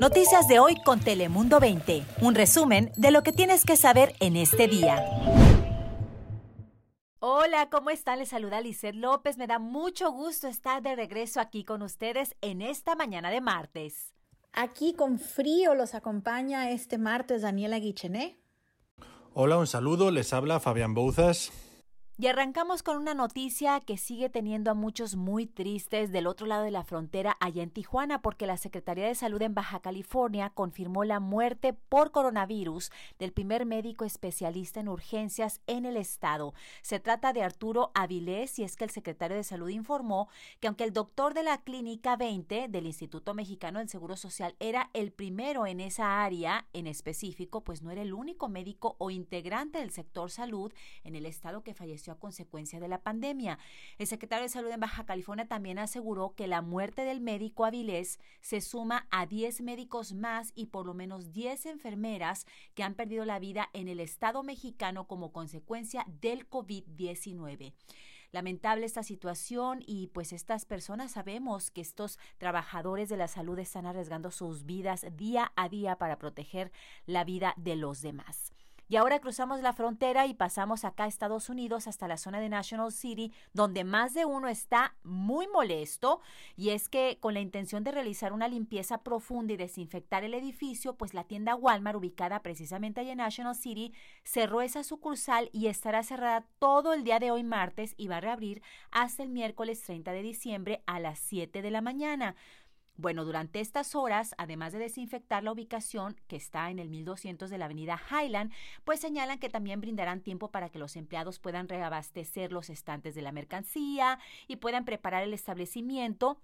Noticias de hoy con Telemundo 20. Un resumen de lo que tienes que saber en este día. Hola, ¿cómo están? Les saluda Lizeth López. Me da mucho gusto estar de regreso aquí con ustedes en esta mañana de martes. Aquí con frío los acompaña este martes Daniela Guichené. Hola, un saludo. Les habla Fabián Bouzas. Y arrancamos con una noticia que sigue teniendo a muchos muy tristes del otro lado de la frontera, allá en Tijuana, porque la Secretaría de Salud en Baja California confirmó la muerte por coronavirus del primer médico especialista en urgencias en el estado. Se trata de Arturo Avilés y es que el secretario de Salud informó que aunque el doctor de la Clínica 20 del Instituto Mexicano del Seguro Social era el primero en esa área en específico, pues no era el único médico o integrante del sector salud en el estado que falleció a consecuencia de la pandemia. El secretario de Salud en Baja California también aseguró que la muerte del médico Avilés se suma a 10 médicos más y por lo menos 10 enfermeras que han perdido la vida en el Estado mexicano como consecuencia del COVID-19 lamentable esta situación y pues estas personas sabemos que estos trabajadores de la salud están arriesgando sus vidas día a día para proteger la vida de los demás. Y ahora cruzamos la frontera y pasamos acá a Estados Unidos hasta la zona de National City, donde más de uno está muy molesto. Y es que con la intención de realizar una limpieza profunda y desinfectar el edificio, pues la tienda Walmart, ubicada precisamente allá en National City, cerró esa sucursal y estará cerrada todo el día de hoy martes y va a reabrir hasta el miércoles 30 de diciembre a las 7 de la mañana. Bueno, durante estas horas, además de desinfectar la ubicación que está en el 1200 de la avenida Highland, pues señalan que también brindarán tiempo para que los empleados puedan reabastecer los estantes de la mercancía y puedan preparar el establecimiento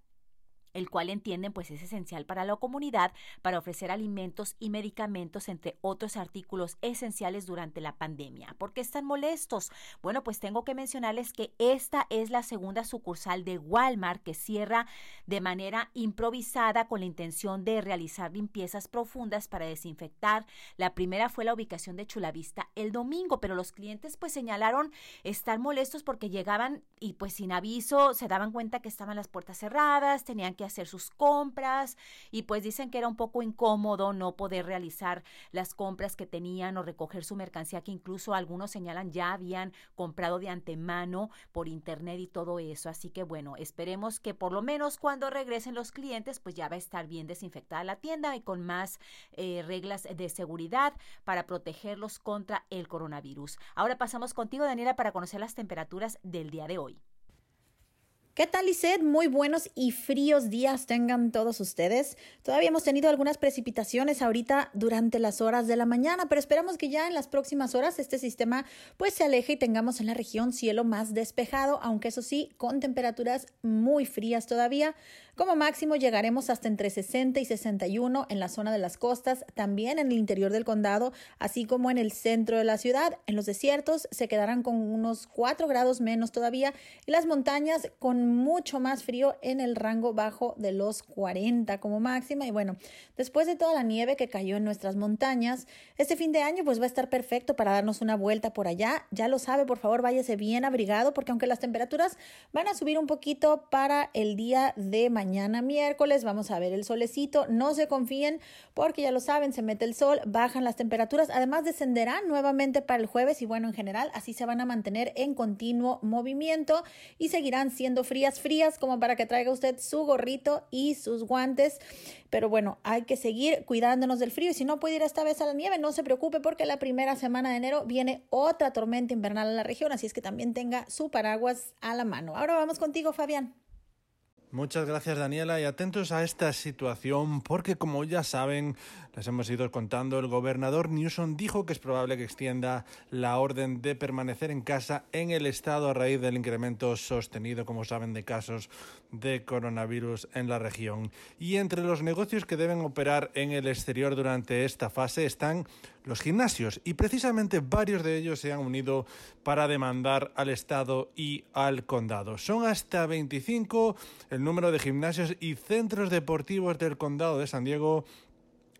el cual entienden pues es esencial para la comunidad para ofrecer alimentos y medicamentos entre otros artículos esenciales durante la pandemia. ¿Por qué están molestos? Bueno, pues tengo que mencionarles que esta es la segunda sucursal de Walmart que cierra de manera improvisada con la intención de realizar limpiezas profundas para desinfectar. La primera fue la ubicación de Chulavista el domingo, pero los clientes pues señalaron estar molestos porque llegaban y pues sin aviso se daban cuenta que estaban las puertas cerradas, tenían que hacer sus compras y pues dicen que era un poco incómodo no poder realizar las compras que tenían o recoger su mercancía que incluso algunos señalan ya habían comprado de antemano por internet y todo eso. Así que bueno, esperemos que por lo menos cuando regresen los clientes pues ya va a estar bien desinfectada la tienda y con más eh, reglas de seguridad para protegerlos contra el coronavirus. Ahora pasamos contigo Daniela para conocer las temperaturas del día de hoy. ¿Qué tal, Lisset? Muy buenos y fríos días tengan todos ustedes. Todavía hemos tenido algunas precipitaciones ahorita durante las horas de la mañana, pero esperamos que ya en las próximas horas este sistema pues se aleje y tengamos en la región cielo más despejado, aunque eso sí, con temperaturas muy frías todavía. Como máximo llegaremos hasta entre 60 y 61 en la zona de las costas, también en el interior del condado, así como en el centro de la ciudad. En los desiertos se quedarán con unos 4 grados menos todavía y las montañas con mucho más frío en el rango bajo de los 40 como máxima. Y bueno, después de toda la nieve que cayó en nuestras montañas, este fin de año pues va a estar perfecto para darnos una vuelta por allá. Ya lo sabe, por favor, váyase bien abrigado porque aunque las temperaturas van a subir un poquito para el día de mañana, miércoles vamos a ver el solecito. No se confíen porque ya lo saben, se mete el sol, bajan las temperaturas. Además descenderán nuevamente para el jueves y bueno, en general así se van a mantener en continuo movimiento y seguirán siendo frías, frías como para que traiga usted su gorrito y sus guantes. Pero bueno, hay que seguir cuidándonos del frío y si no puede ir esta vez a la nieve, no se preocupe porque la primera semana de enero viene otra tormenta invernal en la región, así es que también tenga su paraguas a la mano. Ahora vamos contigo, Fabián. Muchas gracias Daniela y atentos a esta situación porque como ya saben, les hemos ido contando, el gobernador Newsom dijo que es probable que extienda la orden de permanecer en casa en el estado a raíz del incremento sostenido, como saben, de casos de coronavirus en la región. Y entre los negocios que deben operar en el exterior durante esta fase están los gimnasios y precisamente varios de ellos se han unido para demandar al Estado y al condado. Son hasta 25 el número de gimnasios y centros deportivos del condado de San Diego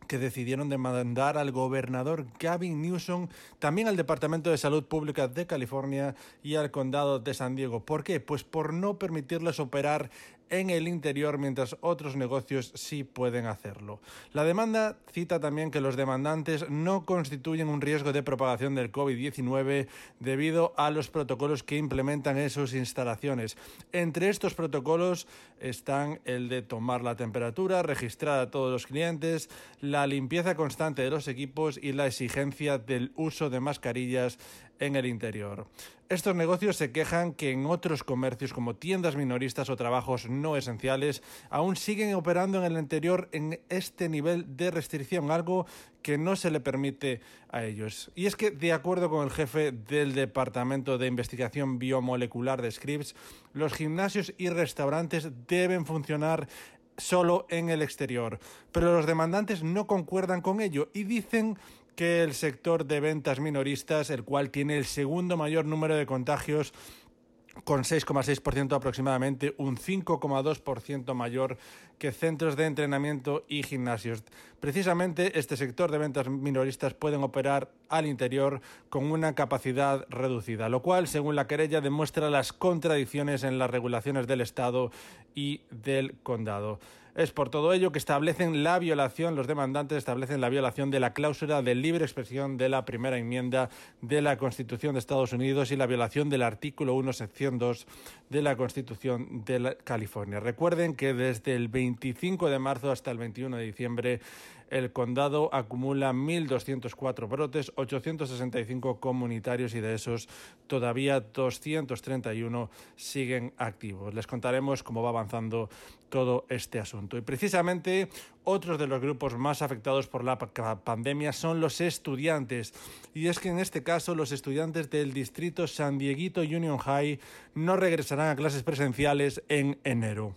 que decidieron demandar al gobernador Gavin Newsom, también al Departamento de Salud Pública de California y al condado de San Diego. ¿Por qué? Pues por no permitirles operar en el interior mientras otros negocios sí pueden hacerlo. La demanda cita también que los demandantes no constituyen un riesgo de propagación del COVID-19 debido a los protocolos que implementan en sus instalaciones. Entre estos protocolos están el de tomar la temperatura, registrar a todos los clientes, la limpieza constante de los equipos y la exigencia del uso de mascarillas en el interior. Estos negocios se quejan que en otros comercios como tiendas minoristas o trabajos no esenciales aún siguen operando en el interior en este nivel de restricción, algo que no se le permite a ellos. Y es que, de acuerdo con el jefe del Departamento de Investigación Biomolecular de Scripps, los gimnasios y restaurantes deben funcionar solo en el exterior. Pero los demandantes no concuerdan con ello y dicen que el sector de ventas minoristas, el cual tiene el segundo mayor número de contagios, con 6,6% aproximadamente, un 5,2% mayor que centros de entrenamiento y gimnasios. Precisamente este sector de ventas minoristas pueden operar al interior con una capacidad reducida, lo cual, según la querella, demuestra las contradicciones en las regulaciones del Estado y del condado. Es por todo ello que establecen la violación, los demandantes establecen la violación de la cláusula de libre expresión de la primera enmienda de la Constitución de Estados Unidos y la violación del artículo 1, sección 2 de la Constitución de California. Recuerden que desde el 25 de marzo hasta el 21 de diciembre el condado acumula 1.204 brotes, 865 comunitarios y de esos todavía 231 siguen activos. Les contaremos cómo va avanzando todo este asunto. Y precisamente otros de los grupos más afectados por la pandemia son los estudiantes. Y es que en este caso los estudiantes del distrito San Dieguito Union High no regresarán a clases presenciales en enero.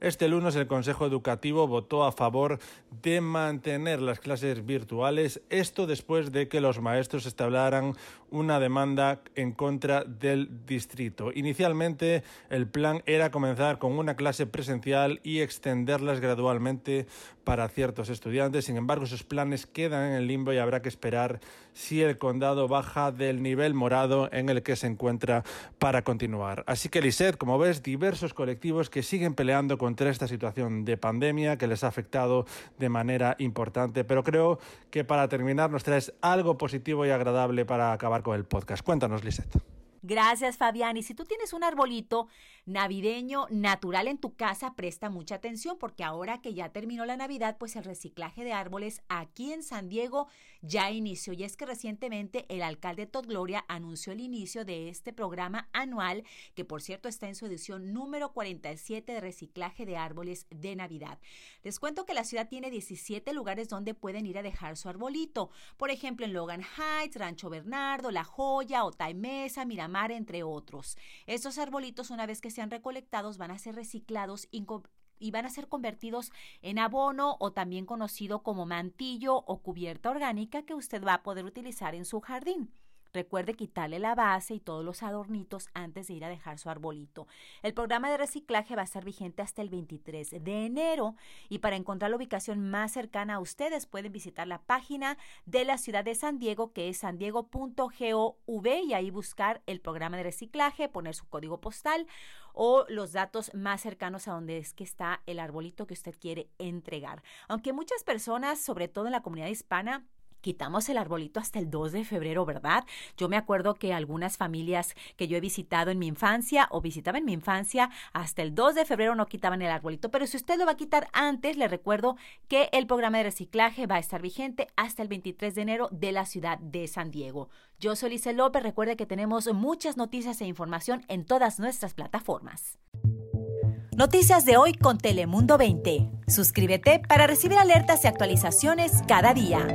Este lunes el Consejo Educativo votó a favor de mantener las clases virtuales, esto después de que los maestros establecieran una demanda en contra del distrito. Inicialmente el plan era comenzar con una clase presencial y extenderlas gradualmente para ciertos estudiantes. Sin embargo, esos planes quedan en el limbo y habrá que esperar si el condado baja del nivel morado en el que se encuentra para continuar. Así que, Lisette, como ves, diversos colectivos que siguen peleando contra esta situación de pandemia que les ha afectado de manera importante. Pero creo que para terminar nos traes algo positivo y agradable para acabar con el podcast. Cuéntanos, Lisette. Gracias, Fabián. Y si tú tienes un arbolito navideño natural en tu casa, presta mucha atención porque ahora que ya terminó la Navidad, pues el reciclaje de árboles aquí en San Diego ya inició. Y es que recientemente el alcalde Todd Gloria anunció el inicio de este programa anual, que por cierto está en su edición número 47 de reciclaje de árboles de Navidad. Les cuento que la ciudad tiene 17 lugares donde pueden ir a dejar su arbolito. Por ejemplo, en Logan Heights, Rancho Bernardo, La Joya, Otay Mesa, Miramar entre otros. Estos arbolitos, una vez que sean recolectados, van a ser reciclados y van a ser convertidos en abono o también conocido como mantillo o cubierta orgánica que usted va a poder utilizar en su jardín. Recuerde quitarle la base y todos los adornitos antes de ir a dejar su arbolito. El programa de reciclaje va a estar vigente hasta el 23 de enero y para encontrar la ubicación más cercana a ustedes pueden visitar la página de la ciudad de San Diego que es sandiego.gov y ahí buscar el programa de reciclaje, poner su código postal o los datos más cercanos a donde es que está el arbolito que usted quiere entregar. Aunque muchas personas, sobre todo en la comunidad hispana, quitamos el arbolito hasta el 2 de febrero, ¿verdad? Yo me acuerdo que algunas familias que yo he visitado en mi infancia o visitaba en mi infancia, hasta el 2 de febrero no quitaban el arbolito, pero si usted lo va a quitar antes, le recuerdo que el programa de reciclaje va a estar vigente hasta el 23 de enero de la ciudad de San Diego. Yo soy Lice López, recuerde que tenemos muchas noticias e información en todas nuestras plataformas. Noticias de hoy con Telemundo 20. Suscríbete para recibir alertas y actualizaciones cada día.